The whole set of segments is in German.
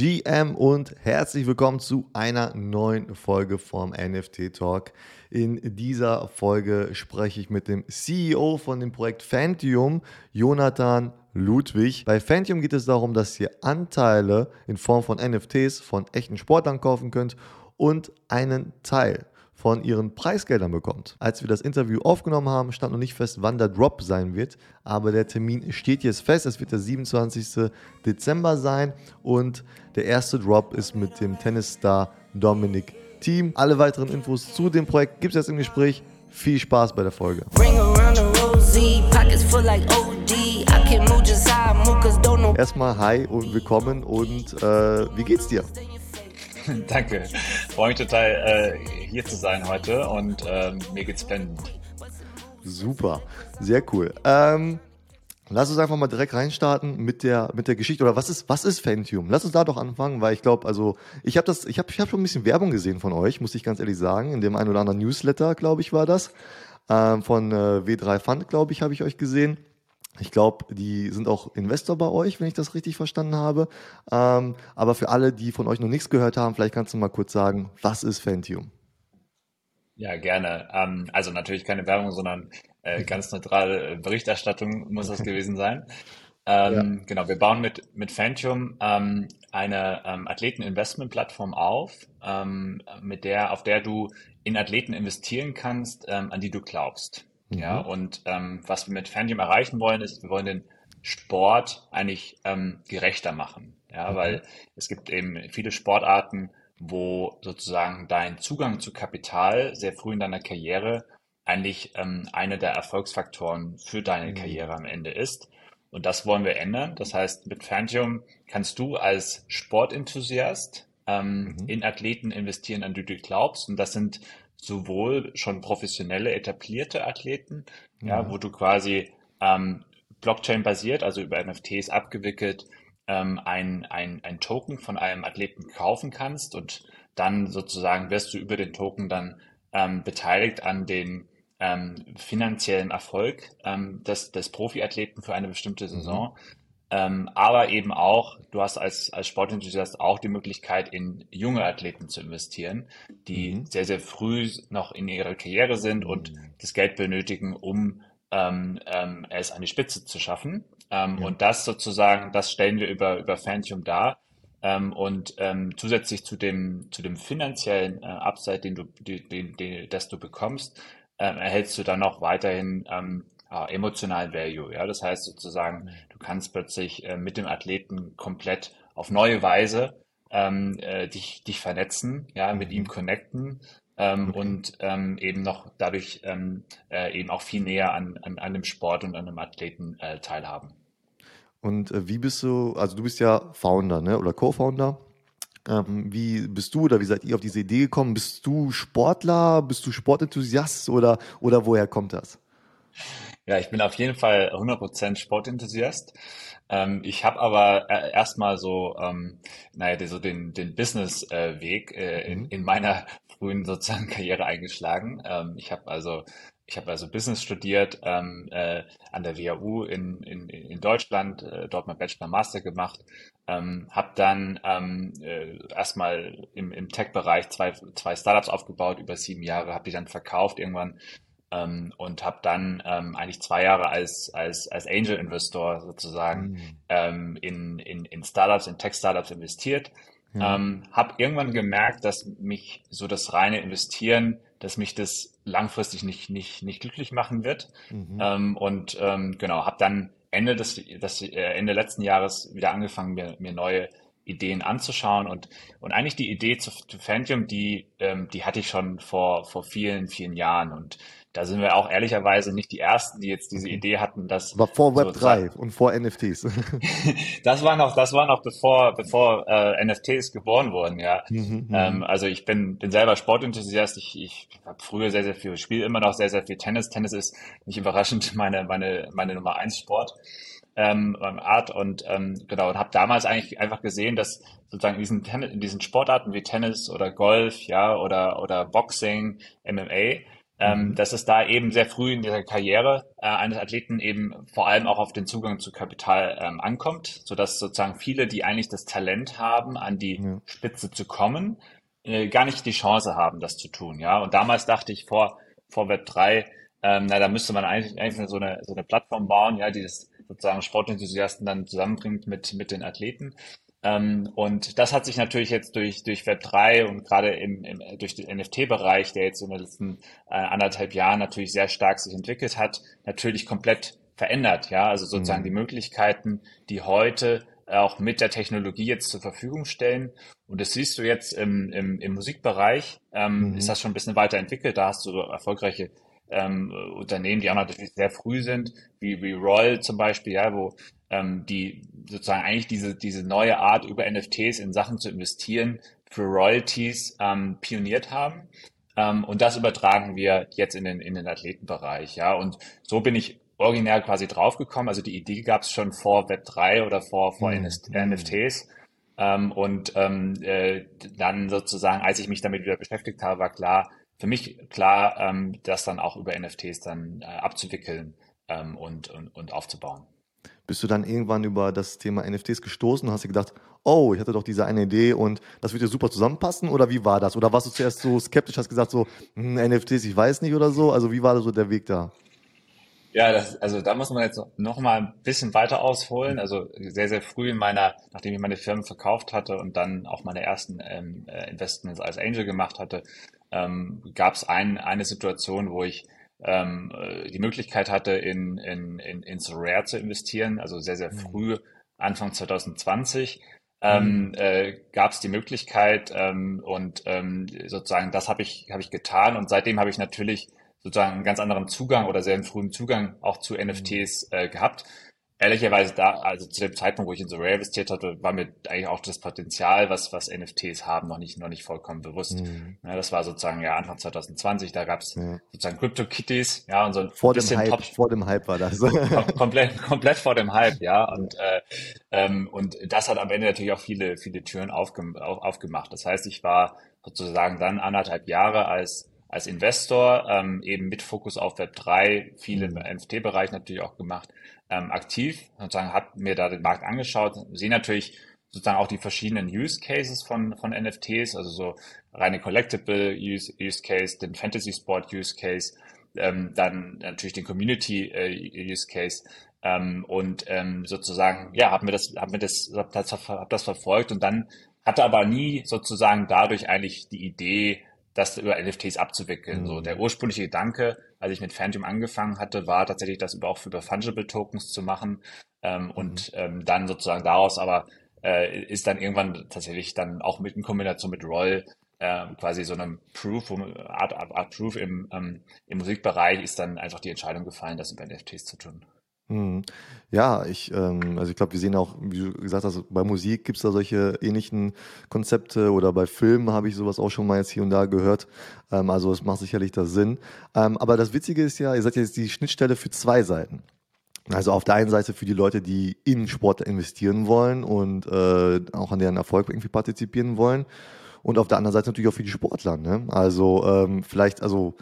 GM und herzlich willkommen zu einer neuen Folge vom NFT Talk. In dieser Folge spreche ich mit dem CEO von dem Projekt Fantium, Jonathan Ludwig. Bei Fantium geht es darum, dass ihr Anteile in Form von NFTs von echten Sportlern kaufen könnt und einen Teil von ihren Preisgeldern bekommt. Als wir das Interview aufgenommen haben, stand noch nicht fest, wann der Drop sein wird, aber der Termin steht jetzt fest. Es wird der 27. Dezember sein und der erste Drop ist mit dem Tennisstar Dominic Team. Alle weiteren Infos zu dem Projekt gibt es jetzt im Gespräch. Viel Spaß bei der Folge. Erstmal hi und willkommen und äh, wie geht's dir? Danke. Freue mich total, äh, hier zu sein heute und ähm, mir geht's blendend. Super, sehr cool. Ähm, lass uns einfach mal direkt reinstarten mit der, mit der Geschichte. Oder was ist, was ist Fantium? Lass uns da doch anfangen, weil ich glaube, also ich habe ich habe ich hab schon ein bisschen Werbung gesehen von euch, muss ich ganz ehrlich sagen. In dem einen oder anderen Newsletter, glaube ich, war das. Ähm, von äh, W3 Fund, glaube ich, habe ich euch gesehen. Ich glaube, die sind auch Investor bei euch, wenn ich das richtig verstanden habe. Ähm, aber für alle, die von euch noch nichts gehört haben, vielleicht kannst du mal kurz sagen, was ist Fantium? Ja, gerne. Ähm, also natürlich keine Werbung, sondern äh, ganz neutrale Berichterstattung muss das gewesen sein. Ähm, ja. Genau, wir bauen mit, mit Fantium ähm, eine ähm, Athleten-Investment-Plattform auf, ähm, mit der, auf der du in Athleten investieren kannst, ähm, an die du glaubst. Ja, mhm. und ähm, was wir mit Fandium erreichen wollen, ist, wir wollen den Sport eigentlich ähm, gerechter machen. Ja, mhm. weil es gibt eben viele Sportarten, wo sozusagen dein Zugang zu Kapital sehr früh in deiner Karriere eigentlich ähm, einer der Erfolgsfaktoren für deine mhm. Karriere am Ende ist. Und das wollen wir ändern. Das heißt, mit Fantium kannst du als Sportenthusiast ähm, mhm. in Athleten investieren, an die du glaubst. Und das sind sowohl schon professionelle, etablierte Athleten, ja, ja wo du quasi ähm, Blockchain-basiert, also über NFTs abgewickelt, ähm, ein, ein, ein Token von einem Athleten kaufen kannst und dann sozusagen wirst du über den Token dann ähm, beteiligt an den ähm, finanziellen Erfolg ähm, des, des Profiathleten für eine bestimmte mhm. Saison. Mhm. Ähm, aber eben auch, du hast als, als Sportenthusiast auch die Möglichkeit, in junge Athleten zu investieren, die mhm. sehr, sehr früh noch in ihrer Karriere sind und mhm. das Geld benötigen, um ähm, ähm, es an die Spitze zu schaffen. Ähm, ja. Und das sozusagen, das stellen wir über, über Fantium dar. Ähm, und ähm, zusätzlich zu dem, zu dem finanziellen äh, Upside, den du, den, den, den, das du bekommst, ähm, erhältst du dann noch weiterhin ähm, äh, emotionalen Value. Ja, das heißt sozusagen, du kannst plötzlich äh, mit dem Athleten komplett auf neue Weise ähm, äh, dich, dich vernetzen, ja, mit ihm mhm. connecten ähm, okay. und ähm, eben noch dadurch ähm, äh, eben auch viel näher an, an, an dem Sport und an dem Athleten äh, teilhaben. Und äh, wie bist du, also du bist ja Founder, ne, oder Co-Founder. Ähm, wie bist du oder wie seid ihr auf diese Idee gekommen? Bist du Sportler, bist du Sportenthusiast oder, oder woher kommt das? Ja, ich bin auf jeden Fall 100% Sportenthusiast. Ähm, ich habe aber äh, erstmal so, ähm, naja, so den, den Business-Weg äh, in, mhm. in meiner frühen sozusagen Karriere eingeschlagen. Ähm, ich habe also ich habe also Business studiert ähm, äh, an der WHU in, in, in Deutschland, äh, dort mein Bachelor Master gemacht, ähm, habe dann ähm, äh, erstmal im, im Tech-Bereich zwei, zwei Startups aufgebaut über sieben Jahre, habe die dann verkauft irgendwann ähm, und habe dann ähm, eigentlich zwei Jahre als, als, als Angel-Investor sozusagen mhm. ähm, in, in, in Startups, in Tech-Startups investiert. Ja. Ähm, habe irgendwann gemerkt, dass mich so das reine Investieren, dass mich das langfristig nicht, nicht, nicht glücklich machen wird. Mhm. Ähm, und ähm, genau, habe dann Ende des, des äh, Ende letzten Jahres wieder angefangen, mir, mir neue Ideen anzuschauen und, und eigentlich die Idee zu, zu Fantium, die, ähm, die hatte ich schon vor, vor vielen, vielen Jahren und da sind wir auch ehrlicherweise nicht die Ersten, die jetzt diese Idee hatten, dass. War vor Web 3 und vor NFTs. das war noch, das war noch bevor, bevor äh, NFTs geboren wurden, ja. Mhm, mhm, ähm, also ich bin, bin selber Sportenthusiast. Ich, ich habe früher sehr, sehr viel, spiele immer noch sehr, sehr viel Tennis. Tennis ist nicht überraschend meine, meine, meine Nummer eins Sport. Ähm, beim Art und ähm, genau und habe damals eigentlich einfach gesehen, dass sozusagen in diesen, in diesen Sportarten wie Tennis oder Golf, ja oder oder Boxing, MMA ähm, mhm. dass es da eben sehr früh in der Karriere äh, eines Athleten eben vor allem auch auf den Zugang zu Kapital ähm, ankommt, sodass sozusagen viele, die eigentlich das Talent haben, an die ja. Spitze zu kommen, äh, gar nicht die Chance haben, das zu tun. Ja, und damals dachte ich vor vor Web 3, ähm, na, da müsste man eigentlich, eigentlich so eine so eine Plattform bauen, ja, die das sozusagen Sportenthusiasten dann zusammenbringt mit mit den Athleten. Ähm, und das hat sich natürlich jetzt durch, durch Web3 und gerade im, im, durch den NFT-Bereich, der jetzt in den letzten äh, anderthalb Jahren natürlich sehr stark sich entwickelt hat, natürlich komplett verändert. Ja, also sozusagen mhm. die Möglichkeiten, die heute auch mit der Technologie jetzt zur Verfügung stellen. Und das siehst du jetzt im, im, im Musikbereich, ähm, mhm. ist das schon ein bisschen weiterentwickelt. Da hast du so erfolgreiche ähm, Unternehmen, die auch natürlich sehr früh sind, wie, wie Roll zum Beispiel, ja, wo ähm, die sozusagen eigentlich diese, diese neue Art über NFTs in Sachen zu investieren für Royalties ähm, pioniert haben. Ähm, und das übertragen wir jetzt in den, in den Athletenbereich. Ja, und so bin ich originär quasi draufgekommen. Also die Idee gab es schon vor Web3 oder vor, vor mhm. NFTs. Ähm, und ähm, äh, dann sozusagen, als ich mich damit wieder beschäftigt habe, war klar, für mich klar, ähm, das dann auch über NFTs dann äh, abzuwickeln ähm, und, und, und aufzubauen. Bist du dann irgendwann über das Thema NFTs gestoßen und hast dir gedacht, oh, ich hatte doch diese eine Idee und das wird dir super zusammenpassen? Oder wie war das? Oder warst du zuerst so skeptisch, hast gesagt so, hm, NFTs, ich weiß nicht oder so? Also wie war so der Weg da? Ja, das, also da muss man jetzt noch mal ein bisschen weiter ausholen. Also sehr, sehr früh in meiner, nachdem ich meine Firmen verkauft hatte und dann auch meine ersten ähm, äh, Investments als Angel gemacht hatte, ähm, gab es ein, eine Situation, wo ich ähm, äh, die Möglichkeit hatte, in, in, in, in Rare zu investieren, also sehr, sehr mhm. früh, Anfang 2020. Ähm, mhm. äh, gab es die Möglichkeit ähm, und ähm, sozusagen das habe ich habe ich getan und seitdem habe ich natürlich sozusagen einen ganz anderen Zugang oder sehr frühen Zugang auch zu NFTs äh, gehabt ehrlicherweise da, also zu dem Zeitpunkt, wo ich in so Rare investiert hatte, war mir eigentlich auch das Potenzial, was, was NFTs haben, noch nicht, noch nicht vollkommen bewusst. Mhm. Ja, das war sozusagen ja Anfang 2020, da gab es ja. sozusagen Crypto-Kitties, ja, und so ein vor bisschen dem Hype, Top, vor dem Hype war das. komplett, komplett vor dem Hype, ja, und, äh, ähm, und das hat am Ende natürlich auch viele, viele Türen aufgem auf, aufgemacht. Das heißt, ich war sozusagen dann anderthalb Jahre als als Investor ähm, eben mit Fokus auf Web 3, viel im mhm. NFT-Bereich natürlich auch gemacht, ähm, aktiv, sozusagen habe mir da den Markt angeschaut, sehe natürlich sozusagen auch die verschiedenen Use Cases von, von NFTs, also so reine Collectible Use, Use Case, den Fantasy Sport Use Case, ähm, dann natürlich den Community äh, Use Case ähm, und ähm, sozusagen, ja, habe mir das, habe mir das, hab das, hab das verfolgt und dann hatte aber nie sozusagen dadurch eigentlich die Idee, das über NFTs abzuwickeln. Mhm. So der ursprüngliche Gedanke, als ich mit Phantom angefangen hatte, war tatsächlich das über auch über Fungible Tokens zu machen ähm, mhm. und ähm, dann sozusagen daraus aber äh, ist dann irgendwann tatsächlich dann auch mit in Kombination mit Roll äh, quasi so einem Proof, Art, Art, Art Proof im, ähm, im Musikbereich ist dann einfach die Entscheidung gefallen, das über NFTs zu tun. Mhm. Ja, ich, ähm, also ich glaube, wir sehen auch, wie du gesagt hast, bei Musik gibt es da solche ähnlichen Konzepte oder bei Filmen habe ich sowas auch schon mal jetzt hier und da gehört. Ähm, also es macht sicherlich da Sinn. Ähm, aber das Witzige ist ja, ihr seid jetzt die Schnittstelle für zwei Seiten. Also auf der einen Seite für die Leute, die in Sport investieren wollen und äh, auch an deren Erfolg irgendwie partizipieren wollen. Und auf der anderen Seite natürlich auch für die Sportler. Ne? Also ähm, vielleicht, also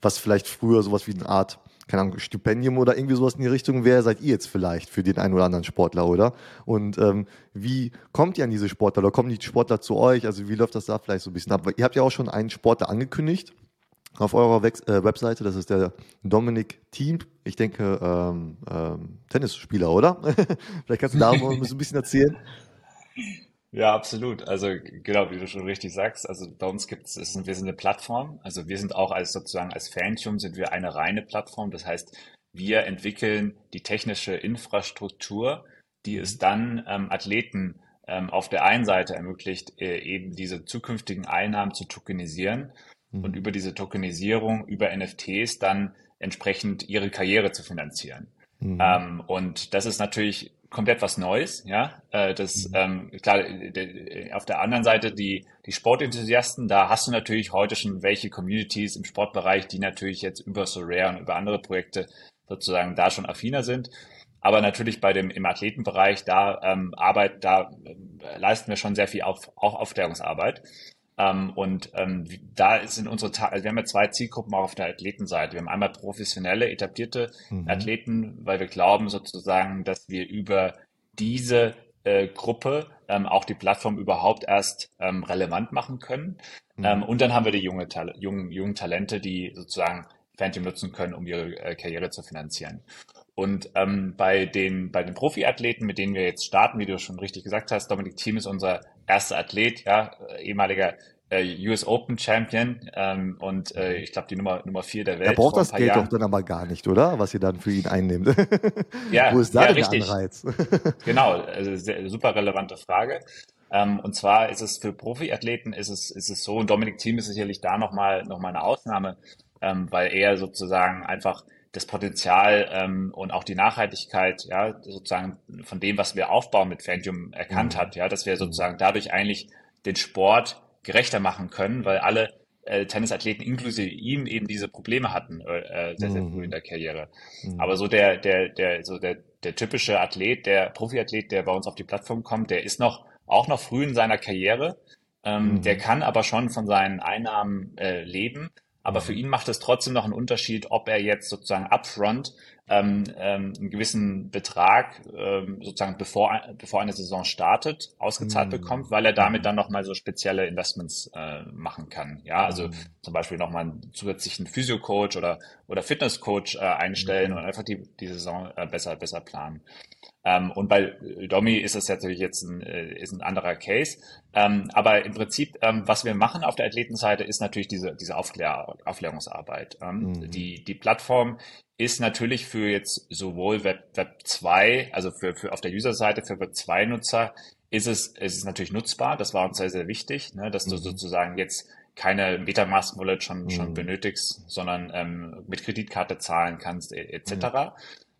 was vielleicht früher sowas wie eine Art keine Ahnung, Stipendium oder irgendwie sowas in die Richtung, wer seid ihr jetzt vielleicht für den einen oder anderen Sportler, oder? Und ähm, wie kommt ihr an diese Sportler oder kommen die Sportler zu euch? Also wie läuft das da vielleicht so ein bisschen ab? Ihr habt ja auch schon einen Sportler angekündigt auf eurer Wex äh, Webseite, das ist der Dominik Thiem, ich denke ähm, ähm, Tennisspieler, oder? vielleicht kannst du da mal ein bisschen erzählen. Ja, absolut. Also genau, wie du schon richtig sagst, also bei uns gibt es, wir sind eine Plattform. Also wir sind auch als sozusagen als Fantium sind wir eine reine Plattform. Das heißt, wir entwickeln die technische Infrastruktur, die es dann ähm, Athleten ähm, auf der einen Seite ermöglicht, äh, eben diese zukünftigen Einnahmen zu tokenisieren mhm. und über diese Tokenisierung, über NFTs dann entsprechend ihre Karriere zu finanzieren. Mhm. Ähm, und das ist natürlich komplett was Neues, ja. Äh, das, mhm. ähm, klar, auf der anderen Seite die, die Sportenthusiasten, da hast du natürlich heute schon welche Communities im Sportbereich, die natürlich jetzt über Sorare und über andere Projekte sozusagen da schon affiner sind. Aber natürlich bei dem im Athletenbereich, da ähm, Arbeit, da äh, leisten wir schon sehr viel auf, auch Aufklärungsarbeit. Ähm, und ähm, da sind unsere, also wir haben ja zwei Zielgruppen auch auf der Athletenseite. Wir haben einmal professionelle, etablierte mhm. Athleten, weil wir glauben sozusagen, dass wir über diese äh, Gruppe ähm, auch die Plattform überhaupt erst ähm, relevant machen können. Mhm. Ähm, und dann haben wir die junge, jungen, jungen Talente, die sozusagen Phantom nutzen können, um ihre äh, Karriere zu finanzieren. Und ähm, bei den bei den Profiathleten, mit denen wir jetzt starten, wie du schon richtig gesagt hast, Dominik Thiem ist unser erster Athlet, ja, ehemaliger äh, US Open Champion ähm, und äh, ich glaube die Nummer Nummer vier der Welt. Er braucht das Geld Jahren. doch dann aber gar nicht, oder? Was ihr dann für ihn einnimmt. ja, Wo ist da ja, der Anreiz? genau, also sehr, super relevante Frage. Ähm, und zwar ist es für Profiathleten ist es ist es so und Dominik Thiem ist sicherlich da nochmal noch mal eine Ausnahme, ähm, weil er sozusagen einfach das Potenzial ähm, und auch die Nachhaltigkeit, ja, sozusagen von dem, was wir aufbauen mit Fantium erkannt mhm. hat, ja, dass wir sozusagen dadurch eigentlich den Sport gerechter machen können, weil alle äh, Tennisathleten inklusive ihm eben diese Probleme hatten äh, sehr, sehr früh in der Karriere. Mhm. Aber so der, der, der, so der, der typische Athlet, der Profiathlet, der bei uns auf die Plattform kommt, der ist noch auch noch früh in seiner Karriere. Ähm, mhm. Der kann aber schon von seinen Einnahmen äh, leben. Aber für ihn macht es trotzdem noch einen Unterschied, ob er jetzt sozusagen upfront ähm, ähm, einen gewissen Betrag ähm, sozusagen bevor, bevor eine Saison startet, ausgezahlt mm. bekommt, weil er damit dann nochmal so spezielle Investments äh, machen kann. Ja, also mm. zum Beispiel nochmal einen zusätzlichen Physio-Coach oder, oder Fitness-Coach äh, einstellen mm. und einfach die, die Saison äh, besser, besser planen. Ähm, und bei Domi ist es natürlich jetzt ein, äh, ist ein anderer Case. Ähm, aber im Prinzip, ähm, was wir machen auf der Athletenseite, ist natürlich diese, diese Aufklär Aufklärungsarbeit. Mhm. die, die Plattform ist natürlich für jetzt sowohl Web, Web 2, also für, für auf der User-Seite für Web 2 Nutzer, ist es, ist es natürlich nutzbar. Das war uns sehr, sehr wichtig, ne, dass du mhm. sozusagen jetzt keine Metamask Wallet schon, mhm. schon benötigst, sondern ähm, mit Kreditkarte zahlen kannst, etc. Et mhm.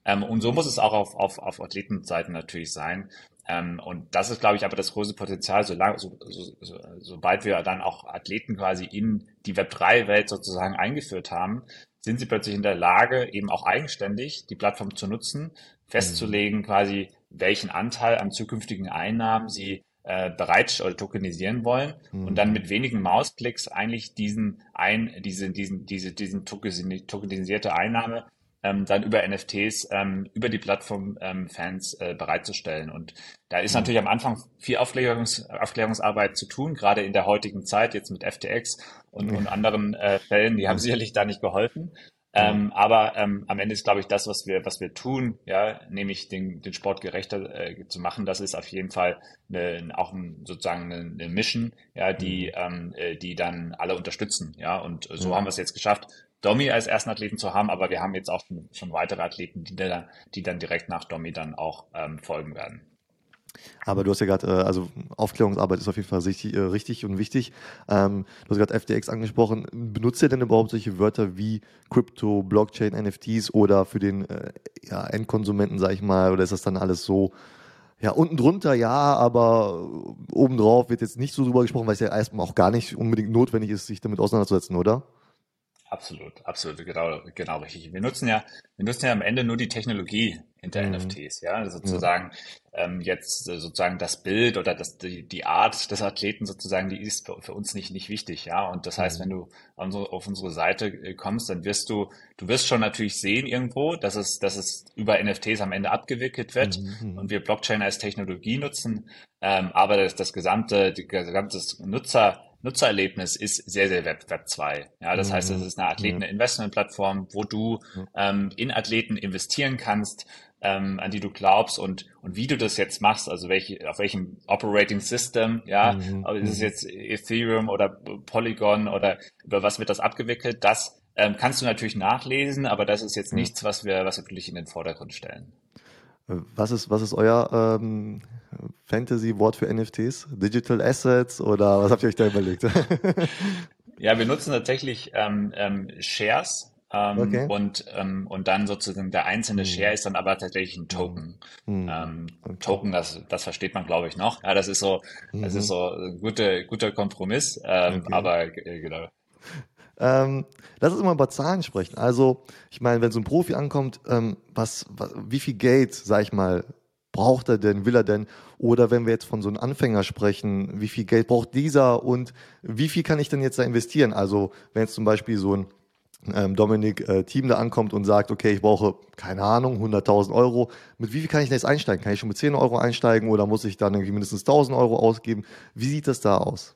ähm, und so muss es auch auf, auf, auf Athletenseiten natürlich sein. Ähm, und das ist, glaube ich, aber das große Potenzial, solange, so, so, so, sobald wir dann auch Athleten quasi in die Web3-Welt sozusagen eingeführt haben, sind sie plötzlich in der Lage, eben auch eigenständig die Plattform zu nutzen, festzulegen quasi, welchen Anteil an zukünftigen Einnahmen sie äh, bereit oder tokenisieren wollen mhm. und dann mit wenigen Mausklicks eigentlich diesen ein, diese, diesen, diese, diesen tokenisierte Einnahme dann über NFTs ähm, über die Plattform ähm, Fans äh, bereitzustellen. Und da ist mhm. natürlich am Anfang viel Aufklärungs Aufklärungsarbeit zu tun, gerade in der heutigen Zeit, jetzt mit FTX und, und anderen äh, Fällen, die haben sicherlich da nicht geholfen. Ähm, aber ähm, am Ende ist, glaube ich, das, was wir, was wir tun, ja, nämlich den, den Sport gerechter äh, zu machen, das ist auf jeden Fall eine, auch ein, sozusagen eine, eine Mission, ja, die, mhm. ähm, äh, die dann alle unterstützen, ja. Und so mhm. haben wir es jetzt geschafft, Domi als ersten Athleten zu haben, aber wir haben jetzt auch schon weitere Athleten, die dann, die dann direkt nach Domi dann auch ähm, folgen werden. Aber du hast ja gerade, äh, also Aufklärungsarbeit ist auf jeden Fall richtig, äh, richtig und wichtig. Ähm, du hast gerade FTX angesprochen. Benutzt ihr denn überhaupt solche Wörter wie Crypto, Blockchain, NFTs oder für den äh, ja, Endkonsumenten, sag ich mal, oder ist das dann alles so, ja, unten drunter ja, aber obendrauf wird jetzt nicht so drüber gesprochen, weil es ja erstmal auch gar nicht unbedingt notwendig ist, sich damit auseinanderzusetzen, oder? Absolut, absolut, genau, genau richtig. Wir nutzen ja, wir nutzen ja am Ende nur die Technologie hinter mhm. NFTs, ja, also sozusagen ja. ähm, jetzt äh, sozusagen das Bild oder das, die, die Art des Athleten sozusagen, die ist für, für uns nicht nicht wichtig, ja. Und das heißt, mhm. wenn du unsere, auf unsere Seite äh, kommst, dann wirst du, du wirst schon natürlich sehen irgendwo, dass es, dass es über NFTs am Ende abgewickelt wird mhm. mhm. und wir Blockchain als Technologie nutzen, ähm, aber das, das gesamte, die gesamte Nutzer Nutzererlebnis ist sehr, sehr Web, Web 2. Ja, das mhm. heißt, es ist eine Athleten-Investment-Plattform, wo du ähm, in Athleten investieren kannst, ähm, an die du glaubst und, und wie du das jetzt machst, also welche, auf welchem Operating System, ja, mhm. ist es mhm. jetzt Ethereum oder Polygon oder über was wird das abgewickelt, das ähm, kannst du natürlich nachlesen, aber das ist jetzt mhm. nichts, was wir, was wir wirklich in den Vordergrund stellen. Was ist, was ist euer ähm, Fantasy-Wort für NFTs? Digital Assets oder was habt ihr euch da überlegt? ja, wir nutzen tatsächlich ähm, ähm, Shares. Ähm, okay. und, ähm, und dann sozusagen der einzelne hm. Share ist dann aber tatsächlich ein Token. Hm. Ähm, okay. Token, das, das versteht man, glaube ich, noch. Ja, das ist so, das mhm. ist so ein guter, guter Kompromiss, ähm, okay. aber äh, genau. Ähm, lass uns mal über Zahlen sprechen. Also, ich meine, wenn so ein Profi ankommt, ähm, was, was, wie viel Geld, sag ich mal, braucht er denn, will er denn? Oder wenn wir jetzt von so einem Anfänger sprechen, wie viel Geld braucht dieser und wie viel kann ich denn jetzt da investieren? Also wenn jetzt zum Beispiel so ein ähm, Dominik äh, Team da ankommt und sagt, okay, ich brauche, keine Ahnung, 100.000 Euro, mit wie viel kann ich denn jetzt einsteigen? Kann ich schon mit 10 Euro einsteigen oder muss ich dann irgendwie mindestens 1.000 Euro ausgeben? Wie sieht das da aus?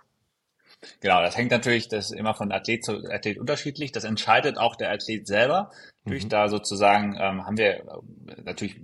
Genau, das hängt natürlich, das ist immer von Athlet zu Athlet unterschiedlich. Das entscheidet auch der Athlet selber. Durch mhm. da sozusagen ähm, haben wir äh, natürlich,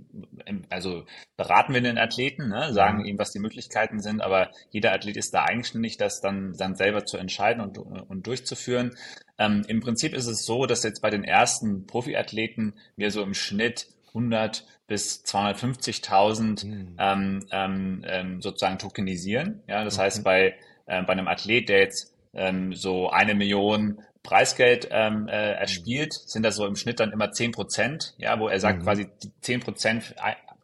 also beraten wir den Athleten, ne, sagen mhm. ihm, was die Möglichkeiten sind, aber jeder Athlet ist da eigenständig, das dann, dann selber zu entscheiden und, und durchzuführen. Ähm, Im Prinzip ist es so, dass jetzt bei den ersten Profiathleten wir so im Schnitt 100 bis 250.000 mhm. ähm, ähm, ähm, sozusagen tokenisieren. Ja, das okay. heißt, bei äh, bei einem Athlet, der jetzt ähm, so eine Million Preisgeld ähm, äh, erspielt, sind das so im Schnitt dann immer zehn Prozent, ja, wo er sagt mhm. quasi zehn Prozent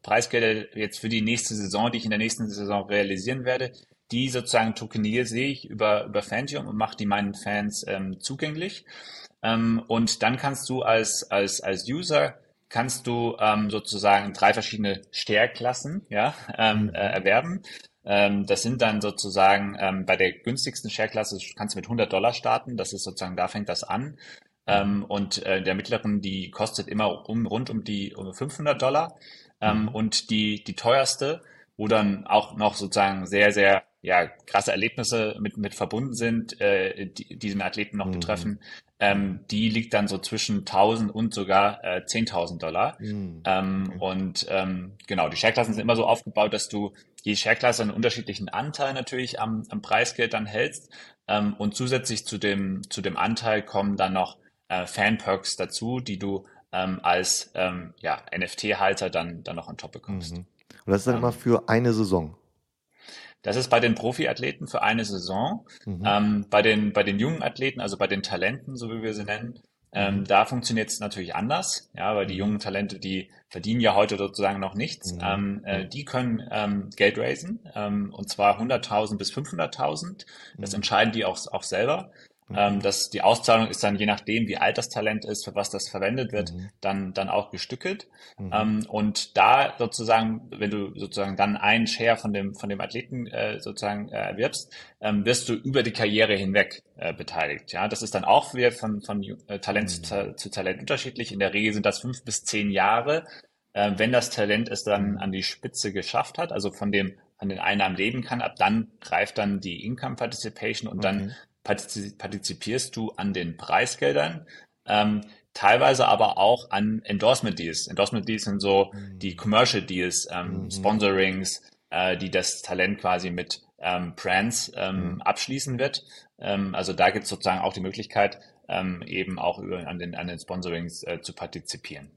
Preisgelder jetzt für die nächste Saison, die ich in der nächsten Saison realisieren werde, die sozusagen tokenisiere ich über, über Fantium und mache die meinen Fans ähm, zugänglich. Ähm, und dann kannst du als, als, als User kannst du ähm, sozusagen drei verschiedene Stärklassen ja, ähm, mhm. äh, erwerben. Ähm, das sind dann sozusagen ähm, bei der günstigsten Share-Klasse kannst du mit 100 Dollar starten. Das ist sozusagen, da fängt das an. Ähm, und äh, der mittleren, die kostet immer um, rund um die um 500 Dollar. Ähm, mhm. Und die, die teuerste, wo dann auch noch sozusagen sehr, sehr ja, krasse Erlebnisse mit, mit verbunden sind, äh, die, die den Athleten noch mhm. betreffen, ähm, die liegt dann so zwischen 1000 und sogar äh, 10.000 Dollar. Mhm. Ähm. Und ähm, genau, die Shareklassen sind immer so aufgebaut, dass du je Shareklasse einen unterschiedlichen Anteil natürlich am, am Preisgeld dann hältst. Ähm, und zusätzlich zu dem, zu dem Anteil kommen dann noch äh, Fan-Perks dazu, die du ähm, als ähm, ja, NFT-Halter dann, dann noch on top bekommst. Mhm. Und das ist dann ähm, immer für eine Saison. Das ist bei den Profiathleten für eine Saison. Mhm. Ähm, bei, den, bei den jungen Athleten, also bei den Talenten, so wie wir sie nennen, ähm, mhm. da funktioniert es natürlich anders, ja, weil die mhm. jungen Talente, die verdienen ja heute sozusagen noch nichts. Mhm. Ähm, äh, die können ähm, Geld raisen, ähm, und zwar 100.000 bis 500.000. Das mhm. entscheiden die auch, auch selber. Mhm. Ähm, das, die Auszahlung ist dann je nachdem, wie alt das Talent ist, für was das verwendet wird, mhm. dann, dann auch gestückelt. Mhm. Ähm, und da sozusagen, wenn du sozusagen dann einen Share von dem, von dem Athleten äh, sozusagen äh, erwirbst, ähm, wirst du über die Karriere hinweg äh, beteiligt. Ja, das ist dann auch wieder von, von äh, Talent zu, mhm. zu Talent unterschiedlich. In der Regel sind das fünf bis zehn Jahre. Äh, wenn das Talent es dann mhm. an die Spitze geschafft hat, also von dem an den Einnahmen leben kann, ab dann greift dann die Income Participation und okay. dann partizipierst du an den Preisgeldern, ähm, teilweise aber auch an Endorsement Deals. Endorsement Deals sind so mhm. die Commercial Deals, ähm, mhm. Sponsorings, äh, die das Talent quasi mit ähm, Brands ähm, mhm. abschließen wird. Ähm, also da gibt es sozusagen auch die Möglichkeit, ähm, eben auch über, an, den, an den Sponsorings äh, zu partizipieren.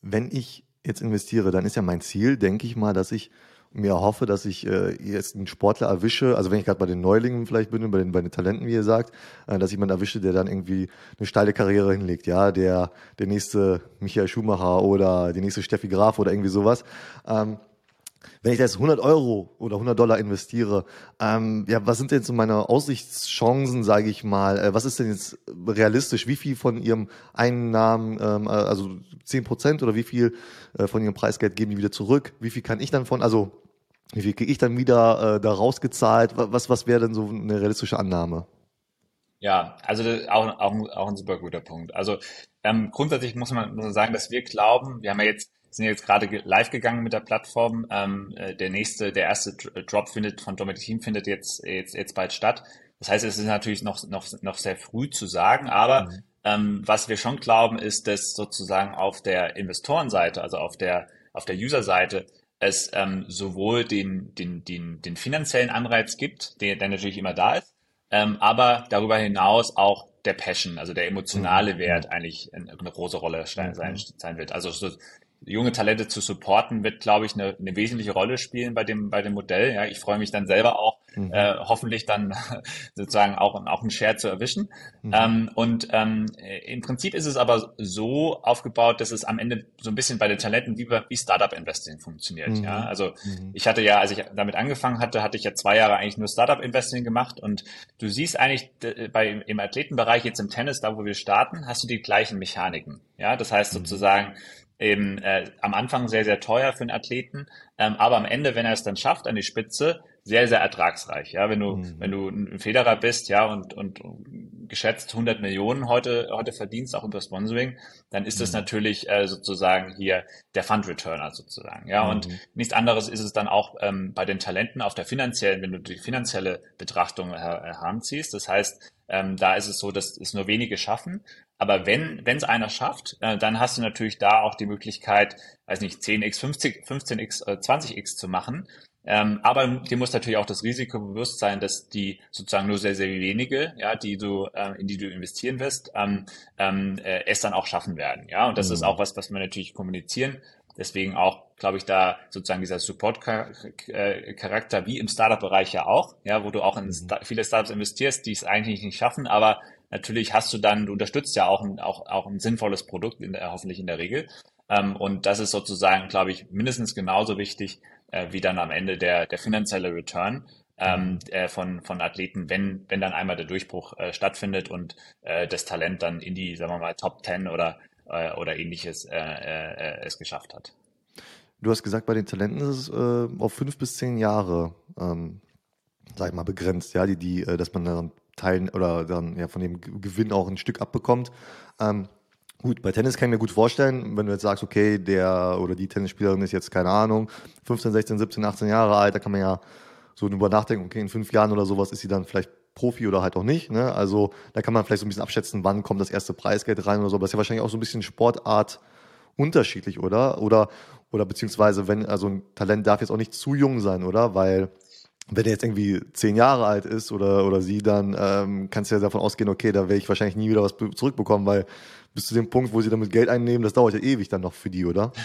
Wenn ich jetzt investiere, dann ist ja mein Ziel, denke ich mal, dass ich mir hoffe, dass ich äh, jetzt einen Sportler erwische, also wenn ich gerade bei den Neulingen vielleicht bin, bei den, bei den Talenten, wie ihr sagt, äh, dass ich jemanden erwische, der dann irgendwie eine steile Karriere hinlegt, ja, der, der nächste Michael Schumacher oder die nächste Steffi Graf oder irgendwie sowas. Ähm, wenn ich da jetzt 100 Euro oder 100 Dollar investiere, ähm, ja, was sind denn so meine Aussichtschancen, sage ich mal? Äh, was ist denn jetzt realistisch? Wie viel von Ihrem Einnahmen, ähm, äh, also 10 Prozent oder wie viel äh, von Ihrem Preisgeld geben die wieder zurück? Wie viel kann ich dann von, also wie viel kriege ich dann wieder äh, da rausgezahlt? Was, was wäre denn so eine realistische Annahme? Ja, also auch, auch, auch ein super guter Punkt. Also ähm, grundsätzlich muss man, muss man sagen, dass wir glauben, wir haben ja jetzt sind jetzt gerade live gegangen mit der Plattform. Ähm, äh, der nächste, der erste Drop findet von Dominic Team findet jetzt, jetzt, jetzt bald statt. Das heißt, es ist natürlich noch, noch, noch sehr früh zu sagen, aber mhm. ähm, was wir schon glauben, ist, dass sozusagen auf der Investorenseite, also auf der, auf der User-Seite, es ähm, sowohl den, den, den, den finanziellen Anreiz gibt, der, der natürlich immer da ist, ähm, aber darüber hinaus auch der Passion, also der emotionale mhm. Wert eigentlich eine große Rolle sein, mhm. sein wird. Also so junge Talente zu supporten, wird, glaube ich, eine, eine wesentliche Rolle spielen bei dem, bei dem Modell. Ja, ich freue mich dann selber auch, mhm. äh, hoffentlich dann sozusagen auch, auch einen Share zu erwischen. Mhm. Ähm, und ähm, im Prinzip ist es aber so aufgebaut, dass es am Ende so ein bisschen bei den Talenten wie, wie Startup Investing funktioniert. Mhm. Ja, also mhm. ich hatte ja, als ich damit angefangen hatte, hatte ich ja zwei Jahre eigentlich nur Startup Investing gemacht und du siehst eigentlich bei, im Athletenbereich jetzt im Tennis, da wo wir starten, hast du die gleichen Mechaniken. Ja, das heißt mhm. sozusagen, eben äh, am Anfang sehr, sehr teuer für einen Athleten, ähm, aber am Ende, wenn er es dann schafft an die Spitze, sehr, sehr ertragsreich. Ja, wenn du, mhm. wenn du ein Federer bist, ja, und, und geschätzt 100 Millionen heute, heute verdienst, auch über Sponsoring, dann ist es mhm. natürlich äh, sozusagen hier der Fund Returner sozusagen. Ja, mhm. und nichts anderes ist es dann auch ähm, bei den Talenten auf der finanziellen, wenn du die finanzielle Betrachtung her heranziehst. Das heißt, ähm, da ist es so, dass es nur wenige schaffen. Aber wenn wenn es einer schafft, äh, dann hast du natürlich da auch die Möglichkeit, weiß nicht, 10x, 50, 15x, äh, 20x zu machen. Ähm, aber dir muss natürlich auch das Risiko bewusst sein, dass die sozusagen nur sehr, sehr wenige, ja, die du, äh, in die du investieren wirst, ähm, ähm, äh, es dann auch schaffen werden. Ja, und das mhm. ist auch was, was wir natürlich kommunizieren. Deswegen auch, glaube ich, da sozusagen dieser Support-Charakter wie im Startup-Bereich ja auch, ja, wo du auch in mhm. Sta viele Startups investierst, die es eigentlich nicht schaffen, aber natürlich hast du dann, du unterstützt ja auch ein, auch, auch ein sinnvolles Produkt, in der, hoffentlich in der Regel. Ähm, und das ist sozusagen, glaube ich, mindestens genauso wichtig, äh, wie dann am Ende der, der finanzielle Return ähm, äh, von, von Athleten, wenn, wenn dann einmal der Durchbruch äh, stattfindet und äh, das Talent dann in die, sagen wir mal, Top 10 oder, äh, oder ähnliches äh, es geschafft hat. Du hast gesagt, bei den Talenten ist es auf fünf bis zehn Jahre, ähm, sag ich mal, begrenzt, ja, die, die, dass man dann teilen oder dann ja von dem Gewinn auch ein Stück abbekommt. Ähm, Gut, bei Tennis kann ich mir gut vorstellen, wenn du jetzt sagst, okay, der oder die Tennisspielerin ist jetzt, keine Ahnung, 15, 16, 17, 18 Jahre alt, da kann man ja so drüber nachdenken, okay, in fünf Jahren oder sowas ist sie dann vielleicht Profi oder halt auch nicht. Ne? Also da kann man vielleicht so ein bisschen abschätzen, wann kommt das erste Preisgeld rein oder so. Aber das ist ja wahrscheinlich auch so ein bisschen Sportart unterschiedlich, oder? Oder, oder beziehungsweise, wenn, also ein Talent darf jetzt auch nicht zu jung sein, oder? Weil wenn er jetzt irgendwie zehn Jahre alt ist oder, oder sie, dann ähm, kannst du ja davon ausgehen, okay, da werde ich wahrscheinlich nie wieder was zurückbekommen, weil bis zu dem Punkt, wo sie damit Geld einnehmen, das dauert ja ewig dann noch für die, oder?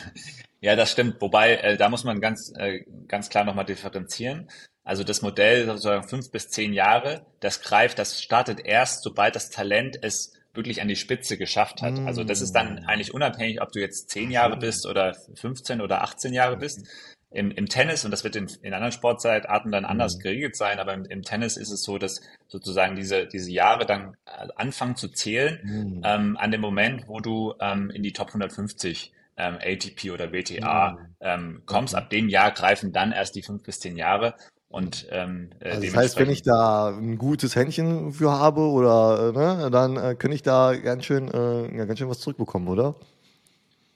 Ja, das stimmt. Wobei, äh, da muss man ganz, äh, ganz klar nochmal differenzieren. Also das Modell sozusagen fünf bis zehn Jahre, das greift, das startet erst, sobald das Talent es wirklich an die Spitze geschafft hat. Also das ist dann mm. eigentlich unabhängig, ob du jetzt zehn Jahre bist oder 15 oder 18 Jahre bist im, im Tennis, und das wird in, in anderen Sportarten dann anders mhm. geregelt sein, aber im, im, Tennis ist es so, dass sozusagen diese, diese Jahre dann äh, anfangen zu zählen mhm. ähm, an dem Moment, wo du ähm, in die Top 150 ähm, ATP oder WTA mhm. ähm, kommst. Ab dem Jahr greifen dann erst die fünf bis zehn Jahre. Und, ähm, äh, also das heißt, wenn ich da ein gutes Händchen für habe oder äh, ne, dann äh, kann ich da ganz schön, äh, ja, ganz schön was zurückbekommen, oder?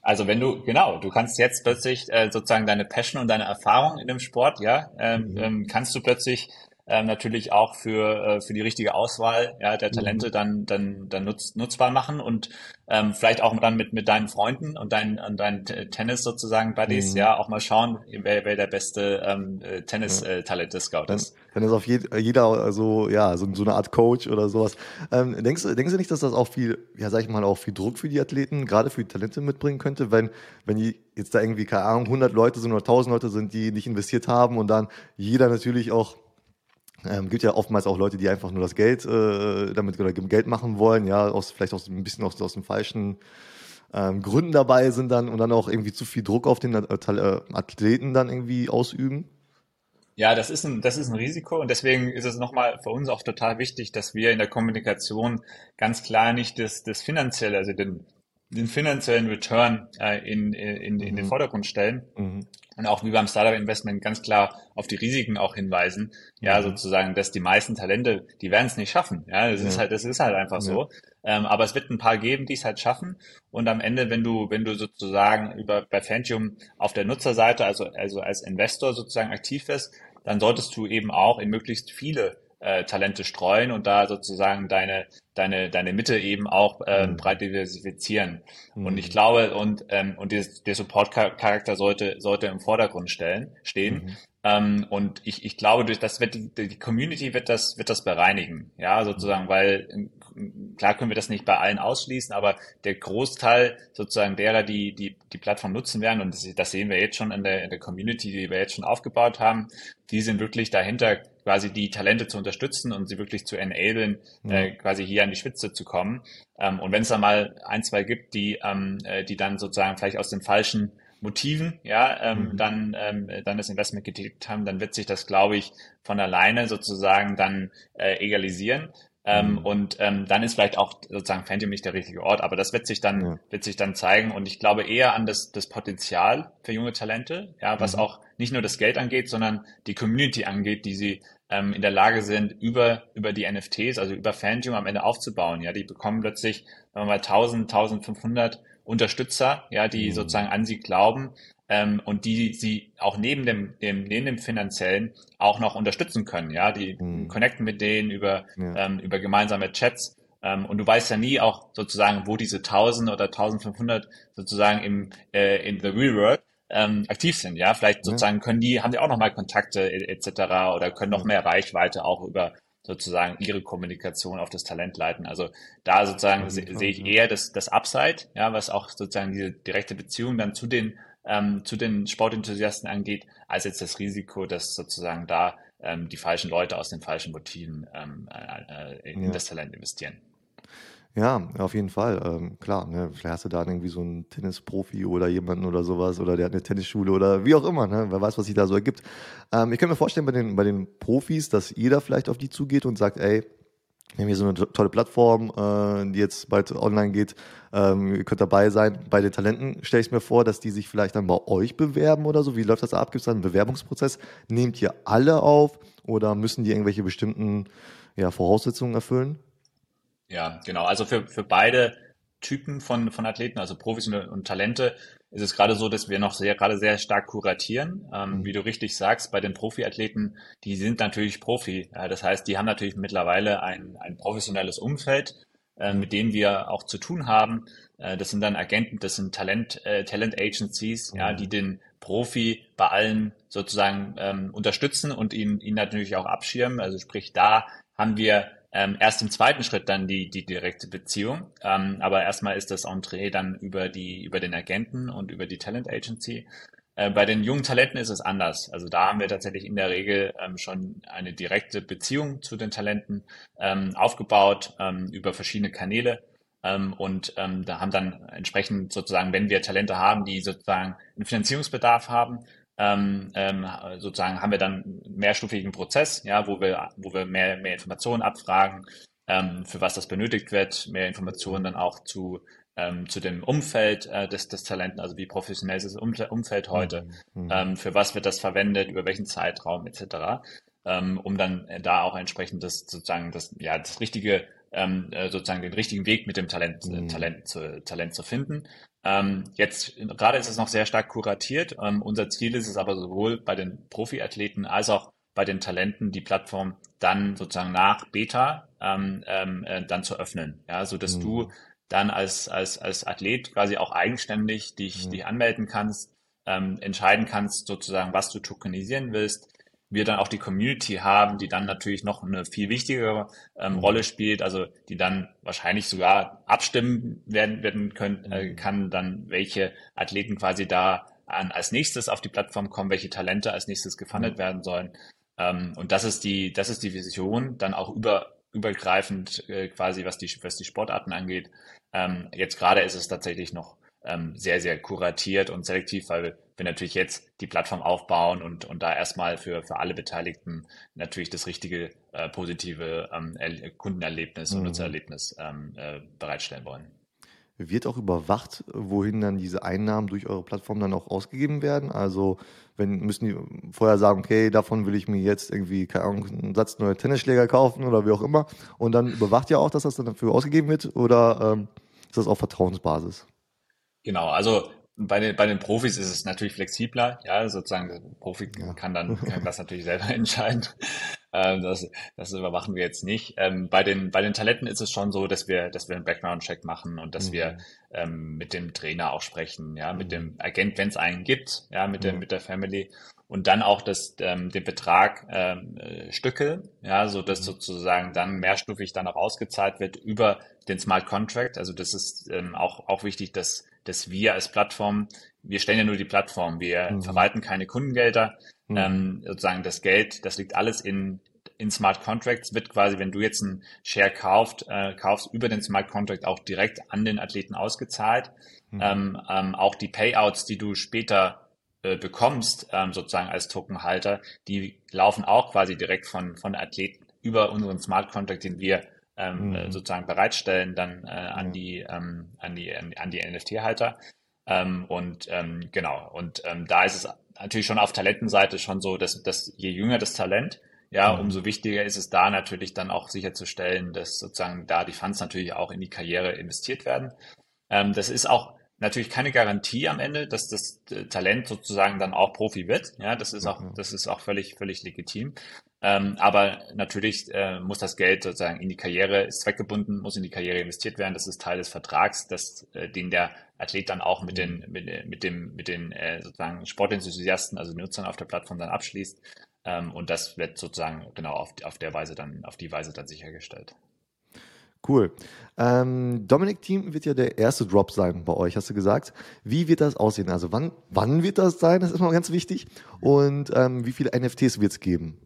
Also wenn du, genau, du kannst jetzt plötzlich äh, sozusagen deine Passion und deine Erfahrung in dem Sport, ja, ähm, mhm. ähm, kannst du plötzlich ähm, natürlich auch für, äh, für die richtige Auswahl ja, der Talente mhm. dann, dann, dann nutz, nutzbar machen und ähm, vielleicht auch dann mit, mit deinen Freunden und deinen, und deinen Tennis sozusagen Buddies, mhm. ja, auch mal schauen, wer, wer der beste ähm, äh, Tennis-Talente-Scout ja. ist. Dann, dann ist auf je, jeder also, ja, so, so eine Art Coach oder sowas. Ähm, denkst, du, denkst du nicht, dass das auch viel, ja, sag ich mal, auch viel Druck für die Athleten, gerade für die Talente mitbringen könnte, wenn, wenn die jetzt da irgendwie, keine Ahnung, 100 Leute sind oder 1000 Leute sind, die nicht investiert haben und dann jeder natürlich auch ähm, gibt ja oftmals auch Leute, die einfach nur das Geld äh, damit oder Geld machen wollen, ja, aus, vielleicht aus, ein bisschen aus, aus den falschen ähm, Gründen dabei sind dann und dann auch irgendwie zu viel Druck auf den äh, Athleten dann irgendwie ausüben. Ja, das ist ein, das ist ein Risiko und deswegen ist es nochmal für uns auch total wichtig, dass wir in der Kommunikation ganz klar nicht das, das finanzielle, also den, den finanziellen Return äh, in, in, in mhm. den Vordergrund stellen, mhm und auch wie beim Startup Investment ganz klar auf die Risiken auch hinweisen. Ja, mhm. sozusagen, dass die meisten Talente, die werden es nicht schaffen. Ja, das ja. ist halt, das ist halt einfach ja. so. Ähm, aber es wird ein paar geben, die es halt schaffen. Und am Ende, wenn du, wenn du sozusagen über bei Fantium auf der Nutzerseite, also, also als Investor sozusagen aktiv bist, dann solltest du eben auch in möglichst viele äh, Talente streuen und da sozusagen deine deine deine Mitte eben auch äh, mhm. breit diversifizieren. Mhm. Und ich glaube und ähm, und der, der Support-Charakter sollte sollte im Vordergrund stellen stehen. Mhm. Ähm, und ich, ich glaube, durch das wird die, die Community wird das wird das bereinigen, ja sozusagen, weil klar können wir das nicht bei allen ausschließen, aber der Großteil sozusagen derer, die die, die Plattform nutzen werden, und das, das sehen wir jetzt schon in der, in der Community, die wir jetzt schon aufgebaut haben, die sind wirklich dahinter, quasi die Talente zu unterstützen und sie wirklich zu enablen, mhm. äh, quasi hier an die Spitze zu kommen. Ähm, und wenn es da mal ein, zwei gibt, die, ähm, äh, die dann sozusagen vielleicht aus den falschen Motiven, ja, ähm, mhm. dann, ähm, dann das Investment getätigt haben, dann wird sich das, glaube ich, von alleine sozusagen dann äh, egalisieren. Ähm, mhm. Und ähm, dann ist vielleicht auch sozusagen Phantom nicht der richtige Ort, aber das wird sich dann, ja. wird sich dann zeigen. Und ich glaube eher an das, das Potenzial für junge Talente, ja, was mhm. auch nicht nur das Geld angeht, sondern die Community angeht, die sie ähm, in der Lage sind, über, über die NFTs, also über Phantom am Ende aufzubauen. Ja, die bekommen plötzlich, sagen wir mal, 1000, 1500 Unterstützer, ja, die mhm. sozusagen an sie glauben ähm, und die sie auch neben dem, dem, neben dem finanziellen auch noch unterstützen können. Ja, die mhm. connecten mit denen über, ja. ähm, über gemeinsame Chats. Ähm, und du weißt ja nie auch sozusagen, wo diese 1000 oder 1500 sozusagen im, äh, in the real world ähm, aktiv sind. Ja, vielleicht sozusagen können die, haben die auch nochmal Kontakte etc. oder können noch mehr Reichweite auch über sozusagen ihre Kommunikation auf das Talent leiten. Also da sozusagen sehe ich eher das, das Upside, ja, was auch sozusagen diese direkte Beziehung dann zu den ähm, zu den Sportenthusiasten angeht, als jetzt das Risiko, dass sozusagen da ähm, die falschen Leute aus den falschen Motiven ähm, äh, äh in ja. das Talent investieren. Ja, auf jeden Fall. Ähm, klar, ne? vielleicht hast du da irgendwie so einen Tennisprofi oder jemanden oder sowas oder der hat eine Tennisschule oder wie auch immer. Ne? Wer weiß, was sich da so ergibt. Ähm, ich kann mir vorstellen, bei den, bei den Profis, dass jeder vielleicht auf die zugeht und sagt, ey, wir haben hier so eine tolle Plattform, äh, die jetzt bald online geht. Ähm, ihr könnt dabei sein. Bei den Talenten stelle ich mir vor, dass die sich vielleicht dann bei euch bewerben oder so. Wie läuft das ab? Gibt es da einen Bewerbungsprozess? Nehmt ihr alle auf oder müssen die irgendwelche bestimmten ja, Voraussetzungen erfüllen? Ja, genau. Also für, für beide Typen von, von Athleten, also Profis und, und Talente, ist es gerade so, dass wir noch sehr, gerade sehr stark kuratieren. Ähm, mhm. Wie du richtig sagst, bei den Profiathleten, die sind natürlich Profi. Ja, das heißt, die haben natürlich mittlerweile ein, ein professionelles Umfeld, äh, mit dem wir auch zu tun haben. Äh, das sind dann Agenten, das sind Talent, äh, Talent Agencies, mhm. ja, die den Profi bei allen sozusagen ähm, unterstützen und ihn, ihn natürlich auch abschirmen. Also sprich, da haben wir ähm, erst im zweiten Schritt dann die, die direkte Beziehung. Ähm, aber erstmal ist das Entree dann über die, über den Agenten und über die Talent Agency. Äh, bei den jungen Talenten ist es anders. Also da haben wir tatsächlich in der Regel ähm, schon eine direkte Beziehung zu den Talenten ähm, aufgebaut ähm, über verschiedene Kanäle. Ähm, und da haben dann entsprechend sozusagen, wenn wir Talente haben, die sozusagen einen Finanzierungsbedarf haben, ähm, ähm, sozusagen haben wir dann einen mehrstufigen Prozess, ja, wo wir, wo wir mehr, mehr Informationen abfragen, ähm, für was das benötigt wird, mehr Informationen dann auch zu, ähm, zu dem Umfeld äh, des, des Talenten, also wie professionell ist das Umfeld heute, mhm. mhm. ähm, für was wird das verwendet, über welchen Zeitraum etc., ähm, um dann da auch entsprechend das sozusagen das, ja, das richtige äh, sozusagen den richtigen Weg mit dem Talent, äh, mhm. Talent, zu, Talent zu finden. Ähm, jetzt gerade ist es noch sehr stark kuratiert. Ähm, unser Ziel ist es aber sowohl bei den Profiathleten als auch bei den Talenten die Plattform dann sozusagen nach Beta ähm, ähm, äh, dann zu öffnen, ja, so dass mhm. du dann als als als Athlet quasi auch eigenständig dich mhm. dich anmelden kannst, ähm, entscheiden kannst sozusagen, was du tokenisieren willst, wir dann auch die Community haben, die dann natürlich noch eine viel wichtigere ähm, mhm. Rolle spielt, also die dann wahrscheinlich sogar abstimmen werden, werden können, äh, mhm. kann, dann welche Athleten quasi da an, als nächstes auf die Plattform kommen, welche Talente als nächstes gefundet mhm. werden sollen. Ähm, und das ist die, das ist die Vision, dann auch über, übergreifend äh, quasi, was die, was die Sportarten angeht. Ähm, jetzt gerade ist es tatsächlich noch ähm, sehr, sehr kuratiert und selektiv, weil wir natürlich jetzt die Plattform aufbauen und, und da erstmal für, für alle Beteiligten natürlich das richtige äh, positive ähm, Kundenerlebnis und mhm. Nutzererlebnis ähm, äh, bereitstellen wollen. Wird auch überwacht, wohin dann diese Einnahmen durch eure Plattform dann auch ausgegeben werden? Also wenn müssen die vorher sagen, okay, davon will ich mir jetzt irgendwie, keine Ahnung, einen Satz neue Tennisschläger kaufen oder wie auch immer. Und dann überwacht ihr auch, dass das dann dafür ausgegeben wird oder ähm, ist das auf Vertrauensbasis? Genau, also bei den, bei den Profis ist es natürlich flexibler, ja, sozusagen, der Profi ja. kann dann kann das natürlich selber entscheiden. Ähm, das, das überwachen wir jetzt nicht. Ähm, bei den, bei den Talenten ist es schon so, dass wir, dass wir einen Background-Check machen und dass mhm. wir ähm, mit dem Trainer auch sprechen, ja, mit mhm. dem Agent, wenn es einen gibt, ja, mit der, mhm. mit der Family und dann auch das, ähm, den Betrag ähm, äh, Stücke, ja, so dass mhm. sozusagen dann mehrstufig dann auch ausgezahlt wird über den Smart Contract. Also das ist ähm, auch, auch wichtig, dass dass wir als Plattform, wir stellen ja nur die Plattform, wir mhm. verwalten keine Kundengelder. Mhm. Ähm, sozusagen das Geld, das liegt alles in, in Smart Contracts, wird quasi, wenn du jetzt einen Share kauft, äh, kaufst, über den Smart Contract auch direkt an den Athleten ausgezahlt. Mhm. Ähm, ähm, auch die Payouts, die du später äh, bekommst, ähm, sozusagen als Tokenhalter, die laufen auch quasi direkt von, von Athleten über unseren Smart Contract, den wir ähm, mhm. sozusagen bereitstellen dann äh, an, die, ähm, an die an die NFT-Halter. Ähm, und ähm, genau, und ähm, da ist es natürlich schon auf Talentenseite schon so, dass, dass je jünger das Talent, ja, mhm. umso wichtiger ist es da natürlich dann auch sicherzustellen, dass sozusagen da die Funds natürlich auch in die Karriere investiert werden. Ähm, das ist auch natürlich keine Garantie am Ende, dass das äh, Talent sozusagen dann auch Profi wird. Ja, das ist auch, mhm. das ist auch völlig, völlig legitim. Ähm, aber natürlich äh, muss das Geld sozusagen in die Karriere, ist zweckgebunden, muss in die Karriere investiert werden. Das ist Teil des Vertrags, dass, äh, den der Athlet dann auch mit den, mit, mit dem, mit den äh, sozusagen Sportenthusiasten, also Nutzern auf der Plattform dann abschließt. Ähm, und das wird sozusagen genau auf, auf der Weise dann, auf die Weise dann sichergestellt. Cool. Ähm, Dominik Team wird ja der erste Drop sein bei euch, hast du gesagt. Wie wird das aussehen? Also wann, wann wird das sein? Das ist immer ganz wichtig. Und ähm, wie viele NFTs wird es geben?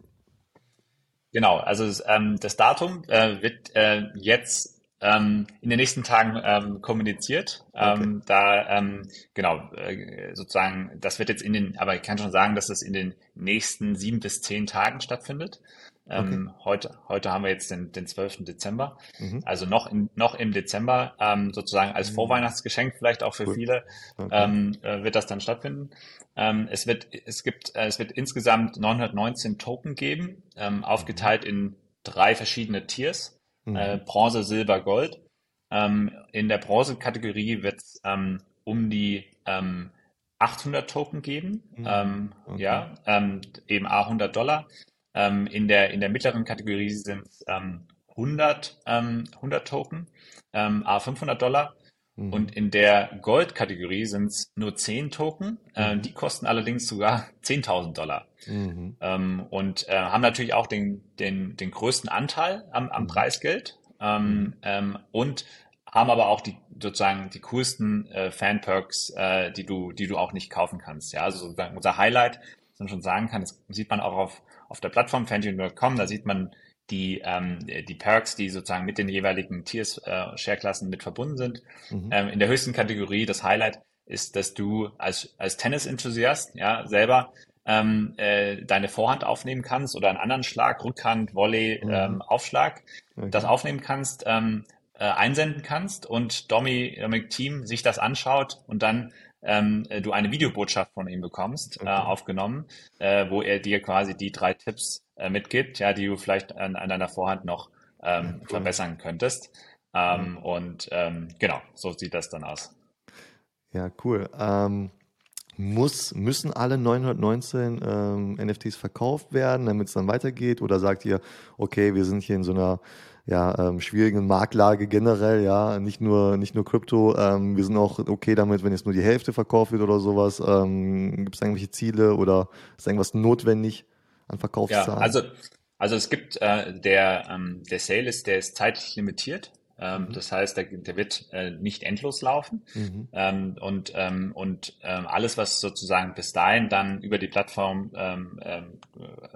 Genau, also ähm, das Datum äh, wird äh, jetzt ähm, in den nächsten Tagen ähm, kommuniziert. Ähm, okay. Da ähm, genau äh, sozusagen, das wird jetzt in den, aber ich kann schon sagen, dass es in den nächsten sieben bis zehn Tagen stattfindet. Ähm, okay. heute, heute haben wir jetzt den, den 12. Dezember, mhm. also noch, in, noch im Dezember, ähm, sozusagen als mhm. Vorweihnachtsgeschenk vielleicht auch für cool. viele, okay. ähm, äh, wird das dann stattfinden. Ähm, es wird, es gibt, äh, es wird insgesamt 919 Token geben, ähm, aufgeteilt in drei verschiedene Tiers, mhm. äh, Bronze, Silber, Gold. Ähm, in der Bronze-Kategorie wird es ähm, um die ähm, 800 Token geben, mhm. ähm, okay. ja, ähm, eben A 100 Dollar. Ähm, in, der, in der mittleren Kategorie sind es ähm, 100, ähm, 100 Token, ähm, A 500 Dollar. Mhm. Und in der Gold-Kategorie sind es nur 10 Token. Äh, mhm. Die kosten allerdings sogar 10.000 Dollar. Mhm. Ähm, und äh, haben natürlich auch den, den, den größten Anteil am, am mhm. Preisgeld. Ähm, mhm. ähm, und haben aber auch die sozusagen die coolsten äh, Fan-Perks, äh, die du, die du auch nicht kaufen kannst. Ja, also sozusagen unser Highlight, was man schon sagen kann, das sieht man auch auf, auf der Plattform Fantium.com, da sieht man die, ähm, die Perks, die sozusagen mit den jeweiligen Tiers, äh, Share-Klassen mit verbunden sind. Mhm. Ähm, in der höchsten Kategorie, das Highlight ist, dass du als, als Tennis-Enthusiast ja, selber ähm, äh, deine Vorhand aufnehmen kannst oder einen anderen Schlag, Rückhand, Volley, mhm. ähm, Aufschlag, okay. das aufnehmen kannst, ähm, äh, einsenden kannst und Domi, Dominik Team sich das anschaut und dann ähm, äh, du eine Videobotschaft von ihm bekommst, äh, okay. äh, aufgenommen, äh, wo er dir quasi die drei Tipps äh, mitgibt, ja, die du vielleicht an, an deiner Vorhand noch ähm, cool. verbessern könntest. Ähm, mhm. Und ähm, genau, so sieht das dann aus. Ja, cool. Ähm, muss, müssen alle 919 ähm, NFTs verkauft werden, damit es dann weitergeht? Oder sagt ihr, okay, wir sind hier in so einer ja, ähm, schwierigen Marktlage generell, ja, nicht nur, nicht nur Krypto. Ähm, wir sind auch okay damit, wenn jetzt nur die Hälfte verkauft wird oder sowas. Ähm, Gibt es irgendwelche Ziele oder ist irgendwas notwendig an Verkaufszahlen? Ja, also, also es gibt äh, der, ähm, der Sale ist, der ist zeitlich limitiert. Ähm, mhm. Das heißt, der, der wird äh, nicht endlos laufen. Mhm. Ähm, und ähm, und ähm, alles, was sozusagen bis dahin dann über die Plattform ähm, ähm,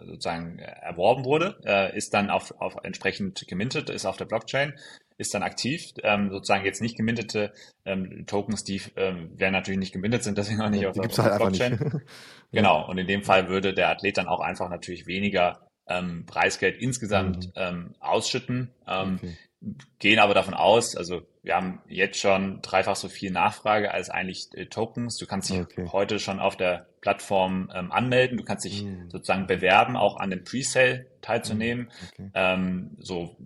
sozusagen erworben wurde, äh, ist dann auf, auf entsprechend gemintet, ist auf der Blockchain, ist dann aktiv. Ähm, sozusagen jetzt nicht gemintete ähm, Tokens, die ähm, werden natürlich nicht gemintet sind, deswegen auch nicht ja, auf, der, halt Blockchain. genau, und in dem Fall würde der Athlet dann auch einfach natürlich weniger ähm, Preisgeld insgesamt mhm. ähm, ausschütten. Ähm, okay gehen aber davon aus, also wir haben jetzt schon dreifach so viel Nachfrage als eigentlich äh, Tokens. Du kannst dich okay. heute schon auf der Plattform ähm, anmelden. Du kannst dich mm. sozusagen bewerben, auch an dem Presale teilzunehmen. Mm. Okay. Ähm, so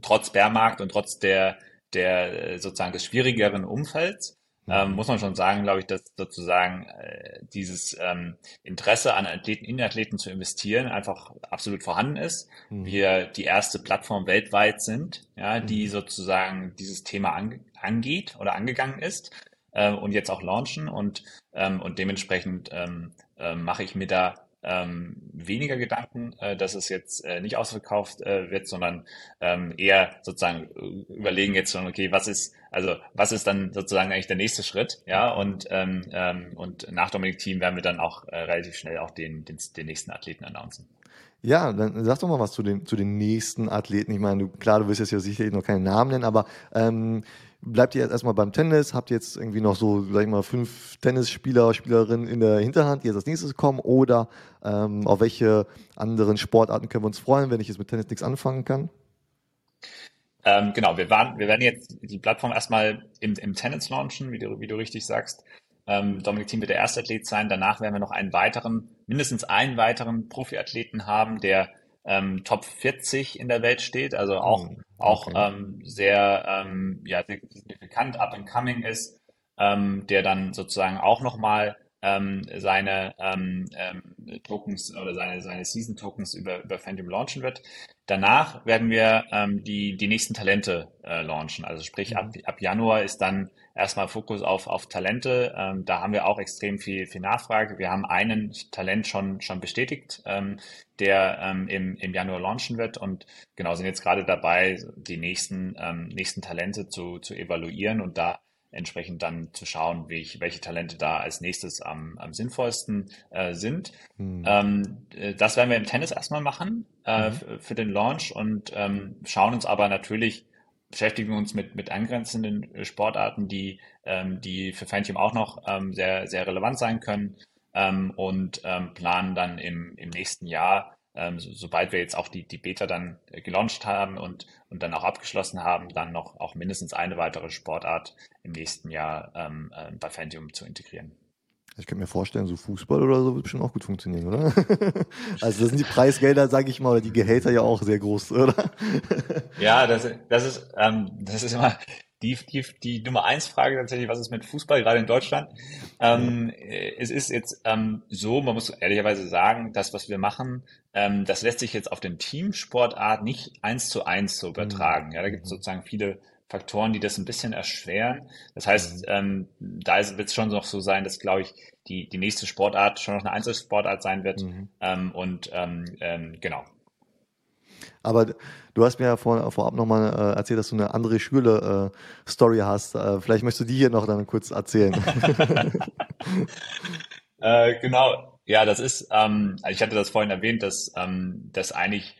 trotz Bärmarkt und trotz der der äh, sozusagen des schwierigeren Umfelds ähm, muss man schon sagen, glaube ich, dass sozusagen äh, dieses ähm, Interesse an Athleten, in Athleten zu investieren einfach absolut vorhanden ist. Mhm. Wir die erste Plattform weltweit sind, ja, die mhm. sozusagen dieses Thema an, angeht oder angegangen ist äh, und jetzt auch launchen und ähm, und dementsprechend ähm, äh, mache ich mir da ähm, weniger Gedanken, äh, dass es jetzt äh, nicht ausverkauft äh, wird, sondern ähm, eher sozusagen äh, überlegen jetzt schon, okay, was ist, also was ist dann sozusagen eigentlich der nächste Schritt, ja, und ähm, ähm, und nach Dominik Team werden wir dann auch äh, relativ schnell auch den, den, den nächsten Athleten announcen. Ja, dann sag doch mal was zu den, zu den nächsten Athleten. Ich meine, du, klar, du wirst jetzt ja sicherlich noch keinen Namen nennen, aber ähm, bleibt ihr jetzt erstmal beim Tennis? Habt ihr jetzt irgendwie noch so, sag ich mal, fünf Tennisspieler, Spielerinnen in der Hinterhand, die jetzt als nächstes kommen? Oder ähm, auf welche anderen Sportarten können wir uns freuen, wenn ich jetzt mit Tennis nichts anfangen kann? Ähm, genau, wir, waren, wir werden jetzt die Plattform erstmal im, im Tennis launchen, wie du, wie du richtig sagst. Ähm, Dominik Thiem wird der erste Athlet sein. Danach werden wir noch einen weiteren, mindestens einen weiteren Profiathleten haben, der ähm, Top 40 in der Welt steht, also auch, hm, okay. auch ähm, sehr, ähm, ja, signifikant up and coming ist, ähm, der dann sozusagen auch nochmal ähm, seine ähm, ähm, Tokens oder seine, seine Season Tokens über, über Phantom launchen wird. Danach werden wir die, die nächsten Talente äh, launchen. Also sprich, ab, mhm. ab Januar ist dann erstmal Fokus auf, auf Talente. Ähm, da haben wir auch extrem viel, viel Nachfrage. Wir haben einen Talent schon, schon bestätigt, ähm, der ähm, im, im Januar launchen wird und genau sind jetzt gerade dabei, die nächsten, ähm, nächsten Talente zu, zu evaluieren und da entsprechend dann zu schauen, welche, welche Talente da als nächstes am, am sinnvollsten äh, sind. Mhm. Ähm, äh, das werden wir im Tennis erstmal machen äh, mhm. für den Launch und ähm, schauen uns aber natürlich, beschäftigen uns mit, mit angrenzenden äh, Sportarten, die, ähm, die für Fanteam auch noch ähm, sehr, sehr relevant sein können ähm, und ähm, planen dann im, im nächsten Jahr ähm, so, sobald wir jetzt auch die, die Beta dann äh, gelauncht haben und, und dann auch abgeschlossen haben, dann noch auch mindestens eine weitere Sportart im nächsten Jahr ähm, äh, bei Fantium zu integrieren. Ich könnte mir vorstellen, so Fußball oder so wird bestimmt auch gut funktionieren, oder? also da sind die Preisgelder, sage ich mal, oder die Gehälter ja auch sehr groß, oder? ja, das, das ist ähm, das ist immer die, die, die Nummer eins Frage tatsächlich, was ist mit Fußball, gerade in Deutschland? Ähm, es ist jetzt ähm, so, man muss ehrlicherweise sagen, das, was wir machen, ähm, das lässt sich jetzt auf den Teamsportart nicht eins zu eins so übertragen. Ja, da gibt es sozusagen viele Faktoren, die das ein bisschen erschweren. Das heißt, ähm, da wird es schon noch so sein, dass, glaube ich, die, die nächste Sportart schon noch eine Einzelsportart sein wird. Mhm. Ähm, und ähm, ähm, genau, aber du hast mir ja vor, vorab nochmal äh, erzählt, dass du eine andere Schüler-Story äh, hast. Äh, vielleicht möchtest du die hier noch dann kurz erzählen. äh, genau, ja, das ist, ähm, also ich hatte das vorhin erwähnt, dass, ähm, dass eigentlich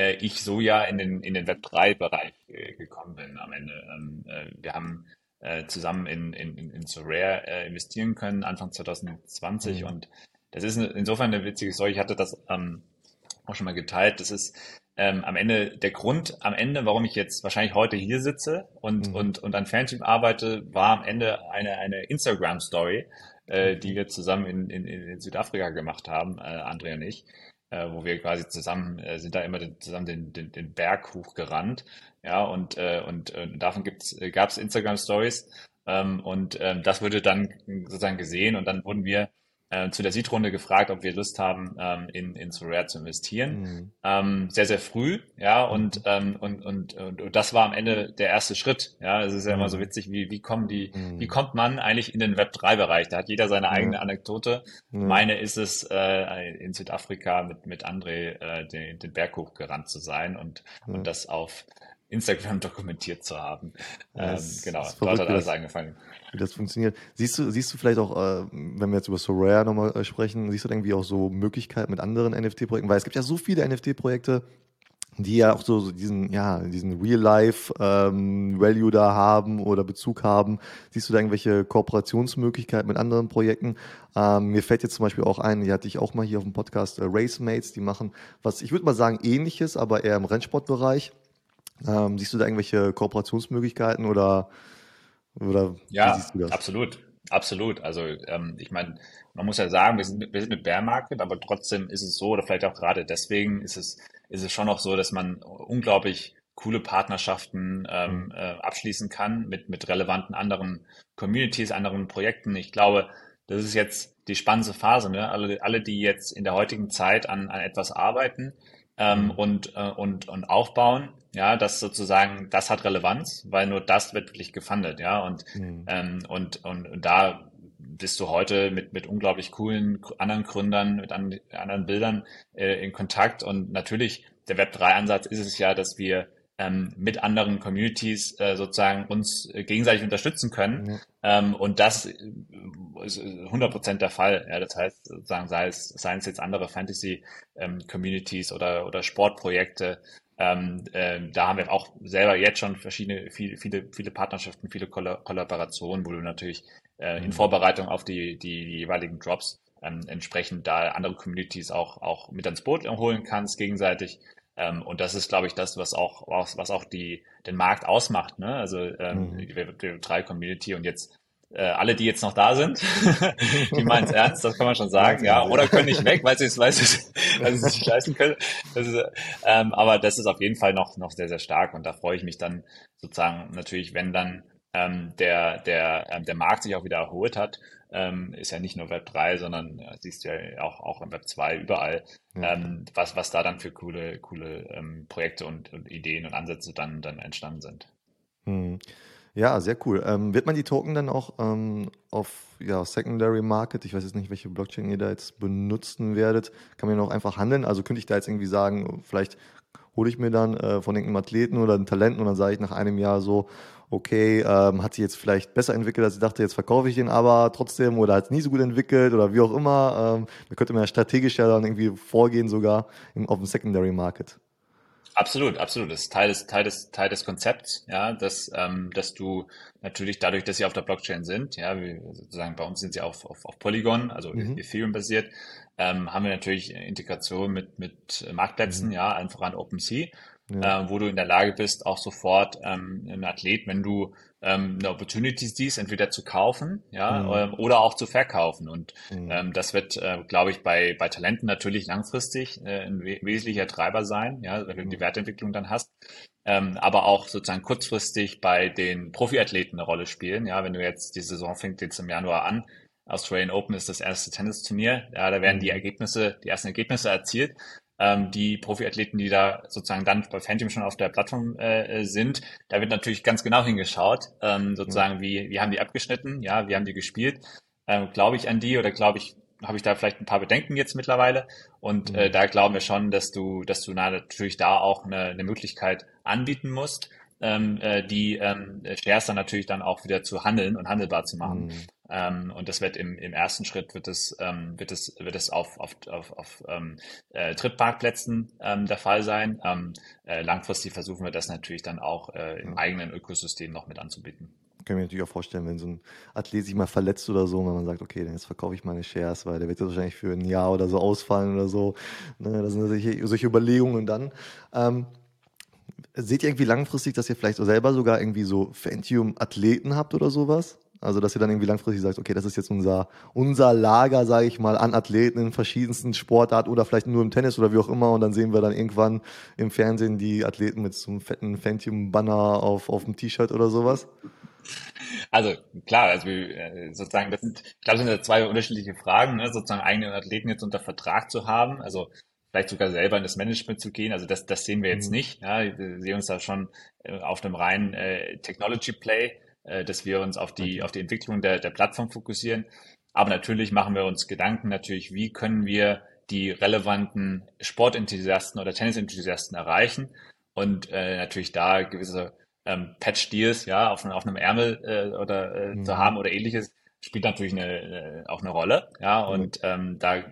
äh, ich so ja in den, in den Web3-Bereich äh, gekommen bin am Ende. Ähm, äh, wir haben äh, zusammen in, in, in Sorare äh, investieren können, Anfang 2020 mhm. und das ist insofern eine witzige Story. Ich hatte das ähm, auch schon mal geteilt. Das ist ähm, am Ende der Grund, am Ende, warum ich jetzt wahrscheinlich heute hier sitze und, mhm. und, und an Fernteam arbeite, war am Ende eine, eine Instagram-Story, äh, die wir zusammen in, in, in Südafrika gemacht haben, äh, Andrea und ich, äh, wo wir quasi zusammen, äh, sind da immer den, zusammen den, den, den Berg hochgerannt. Ja, und, äh, und äh, davon äh, gab es Instagram-Stories ähm, und ähm, das wurde dann sozusagen gesehen und dann wurden wir äh, zu der Seed-Runde gefragt, ob wir Lust haben, ähm, in, in Sorare zu investieren. Mhm. Ähm, sehr, sehr früh, ja, und, mhm. ähm, und, und, und, und das war am Ende der erste Schritt. Ja, es ist ja mhm. immer so mhm. witzig, wie, wie kommen die, mhm. wie kommt man eigentlich in den Web3-Bereich? Da hat jeder seine eigene Anekdote. Meine ist es, äh, in Südafrika mit, mit André äh, den, den Berg hochgerannt zu sein und, und das auf Instagram dokumentiert zu haben. Ja, ähm, genau, dort hat alles angefangen wie das funktioniert. Siehst du, siehst du vielleicht auch, äh, wenn wir jetzt über Sorare nochmal äh, sprechen, siehst du irgendwie auch so Möglichkeiten mit anderen NFT-Projekten? Weil es gibt ja so viele NFT-Projekte, die ja auch so, so diesen, ja, diesen Real-Life-Value ähm, da haben oder Bezug haben. Siehst du da irgendwelche Kooperationsmöglichkeiten mit anderen Projekten? Ähm, mir fällt jetzt zum Beispiel auch ein, die hatte ich auch mal hier auf dem Podcast, äh, Racemates, die machen was, ich würde mal sagen, ähnliches, aber eher im Rennsportbereich. Ähm, siehst du da irgendwelche Kooperationsmöglichkeiten oder oder ja, siehst du das? absolut. Absolut. Also ähm, ich meine, man muss ja sagen, wir sind, wir sind mit Bear Market, aber trotzdem ist es so, oder vielleicht auch gerade deswegen ist es, ist es schon noch so, dass man unglaublich coole Partnerschaften ähm, mhm. äh, abschließen kann mit, mit relevanten anderen Communities, anderen Projekten. Ich glaube, das ist jetzt die spannende Phase. Ne? Alle, alle, die jetzt in der heutigen Zeit an, an etwas arbeiten, ähm, mhm. und, äh, und, und aufbauen. Ja, das sozusagen, das hat Relevanz, weil nur das wird wirklich gefundet, ja. Und, mhm. ähm, und, und, und da bist du heute mit, mit unglaublich coolen anderen Gründern, mit an, anderen Bildern äh, in Kontakt. Und natürlich, der Web3-Ansatz ist es ja, dass wir ähm, mit anderen Communities äh, sozusagen uns äh, gegenseitig unterstützen können. Mhm. Ähm, und das äh, ist 100% der Fall. Ja, das heißt, sozusagen, sei es, seien es jetzt andere Fantasy-Communities ähm, oder, oder Sportprojekte, ähm, äh, da haben wir auch selber jetzt schon verschiedene, viele, viele, viele Partnerschaften, viele Kollaborationen, wo du natürlich äh, in mhm. Vorbereitung auf die, die, die jeweiligen Drops ähm, entsprechend da andere Communities auch, auch mit ans Boot holen kannst, gegenseitig Ähm, und das ist, glaube ich, das, was auch, was auch die, den Markt ausmacht. Ne? Also ähm, mhm. die Web3-Community und jetzt äh, alle, die jetzt noch da sind, die meinen es ernst, das kann man schon sagen, ja, oder können nicht weg, weil sie es, weil sie es, weil sie es nicht leisten können. Das ist, ähm, aber das ist auf jeden Fall noch, noch sehr, sehr stark und da freue ich mich dann sozusagen natürlich, wenn dann ähm, der, der, ähm, der Markt sich auch wieder erholt hat, ähm, ist ja nicht nur Web 3, sondern ja, siehst du ja auch, auch im Web 2 überall, ähm, was, was da dann für coole, coole ähm, Projekte und, und Ideen und Ansätze dann, dann entstanden sind. Hm. Ja, sehr cool. Ähm, wird man die Token dann auch ähm, auf ja, Secondary Market, ich weiß jetzt nicht, welche Blockchain ihr da jetzt benutzen werdet, kann man ja auch einfach handeln? Also könnte ich da jetzt irgendwie sagen, vielleicht hole ich mir dann äh, von irgendeinem Athleten oder einem Talenten und dann sage ich nach einem Jahr so, okay, ähm, hat sich jetzt vielleicht besser entwickelt, als ich dachte, jetzt verkaufe ich den aber trotzdem oder hat es nie so gut entwickelt oder wie auch immer. Ähm, da könnte man ja strategisch ja dann irgendwie vorgehen sogar im, auf dem Secondary Market. Absolut, absolut. Das ist Teil des, Teil des, Teil des Konzepts, ja, dass, ähm, dass du natürlich dadurch, dass sie auf der Blockchain sind, ja, wie sozusagen bei uns sind sie auf, auf, auf Polygon, also mhm. Ethereum basiert, ähm, haben wir natürlich Integration mit, mit Marktplätzen, mhm. ja, einfach an OpenSea ja. äh, wo du in der Lage bist, auch sofort ähm, ein Athlet, wenn du ähm, eine Opportunity siehst, entweder zu kaufen, ja, mhm. ähm, oder auch zu verkaufen. Und mhm. ähm, das wird, äh, glaube ich, bei, bei Talenten natürlich langfristig äh, ein we wesentlicher Treiber sein, ja, wenn du die mhm. Wertentwicklung dann hast. Ähm, aber auch sozusagen kurzfristig bei den Profiathleten eine Rolle spielen. Ja, wenn du jetzt die Saison fängt jetzt im Januar an, Australian Open ist das erste Tennisturnier. Ja, da werden die mhm. Ergebnisse, die ersten Ergebnisse erzielt ähm, die Profiathleten, die da sozusagen dann bei Phantom schon auf der Plattform äh, sind, da wird natürlich ganz genau hingeschaut, ähm, sozusagen, mhm. wie, wie haben die abgeschnitten, ja, wie haben die gespielt, ähm, glaube ich an die oder glaube ich, habe ich da vielleicht ein paar Bedenken jetzt mittlerweile und äh, mhm. da glauben wir schon, dass du, dass du natürlich da auch eine, eine Möglichkeit anbieten musst, ähm, äh, die ähm, Shares dann natürlich dann auch wieder zu handeln und handelbar zu machen. Mhm. Ähm, und das wird im, im ersten Schritt wird es, ähm, wird es, wird es auf, auf, auf, auf ähm, äh, Trittparkplätzen ähm, der Fall sein. Ähm, äh, langfristig versuchen wir das natürlich dann auch äh, im eigenen Ökosystem noch mit anzubieten. Ich kann mir natürlich auch vorstellen, wenn so ein Athlet sich mal verletzt oder so, wenn man sagt, okay, dann jetzt verkaufe ich meine Shares, weil der wird ja wahrscheinlich für ein Jahr oder so ausfallen oder so. Ne, das sind solche, solche Überlegungen dann. Ähm, seht ihr irgendwie langfristig, dass ihr vielleicht selber sogar irgendwie so Fantium-Athleten habt oder sowas? Also, dass ihr dann irgendwie langfristig sagt, okay, das ist jetzt unser, unser Lager, sage ich mal, an Athleten in verschiedensten Sportarten oder vielleicht nur im Tennis oder wie auch immer. Und dann sehen wir dann irgendwann im Fernsehen die Athleten mit so einem fetten Phantom-Banner auf, auf dem T-Shirt oder sowas. Also klar, also äh, sozusagen, das sind, ich glaube, das sind zwei unterschiedliche Fragen, ne? sozusagen eigene Athleten jetzt unter Vertrag zu haben, also vielleicht sogar selber in das Management zu gehen. Also das, das sehen wir jetzt mhm. nicht. Ja? Wir sehen uns da schon äh, auf einem reinen äh, Technology Play äh, dass wir uns auf die, auf die Entwicklung der, der Plattform fokussieren. Aber natürlich machen wir uns Gedanken natürlich, wie können wir die relevanten Sportenthusiasten oder Tennisenthusiasten erreichen und äh, natürlich da gewisse ähm, Patch-Deals ja auf, auf einem Ärmel äh, oder äh, mhm. zu haben oder ähnliches, spielt natürlich eine, auch eine Rolle. Ja, und ähm, da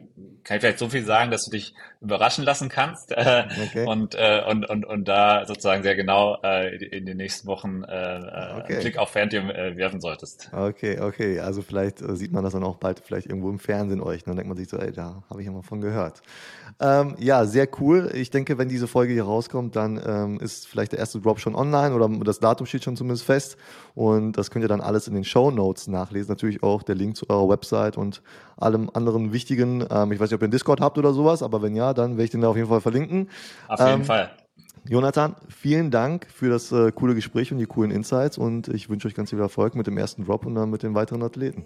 kann ich vielleicht so viel sagen, dass du dich überraschen lassen kannst äh, okay. und, äh, und, und, und da sozusagen sehr genau äh, in den nächsten Wochen äh, äh okay. einen Blick auf Phantom äh, werfen solltest. Okay, okay. Also vielleicht äh, sieht man das dann auch bald vielleicht irgendwo im Fernsehen euch. Dann denkt man sich so, ey, da habe ich ja mal von gehört. Ähm, ja, sehr cool. Ich denke, wenn diese Folge hier rauskommt, dann ähm, ist vielleicht der erste Drop schon online oder das Datum steht schon zumindest fest. Und das könnt ihr dann alles in den Show Notes nachlesen. Natürlich auch der Link zu eurer Website und allem anderen Wichtigen. Ähm, ich weiß nicht, ob ihr einen Discord habt oder sowas, aber wenn ja, dann werde ich den da auf jeden Fall verlinken. Auf jeden ähm, Fall. Jonathan, vielen Dank für das äh, coole Gespräch und die coolen Insights und ich wünsche euch ganz viel Erfolg mit dem ersten Drop und dann mit den weiteren Athleten.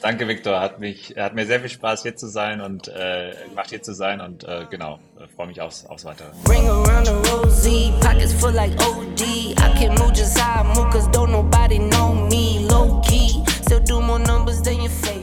Danke, Victor. Hat mich, hat mir sehr viel Spaß hier zu sein und äh, gemacht hier zu sein und äh, genau, äh, freue mich aufs, aufs Weitere. Bring around the rosy, pockets full like OD. I can move just how I move, cause don't nobody know me. Low still do more numbers than your face.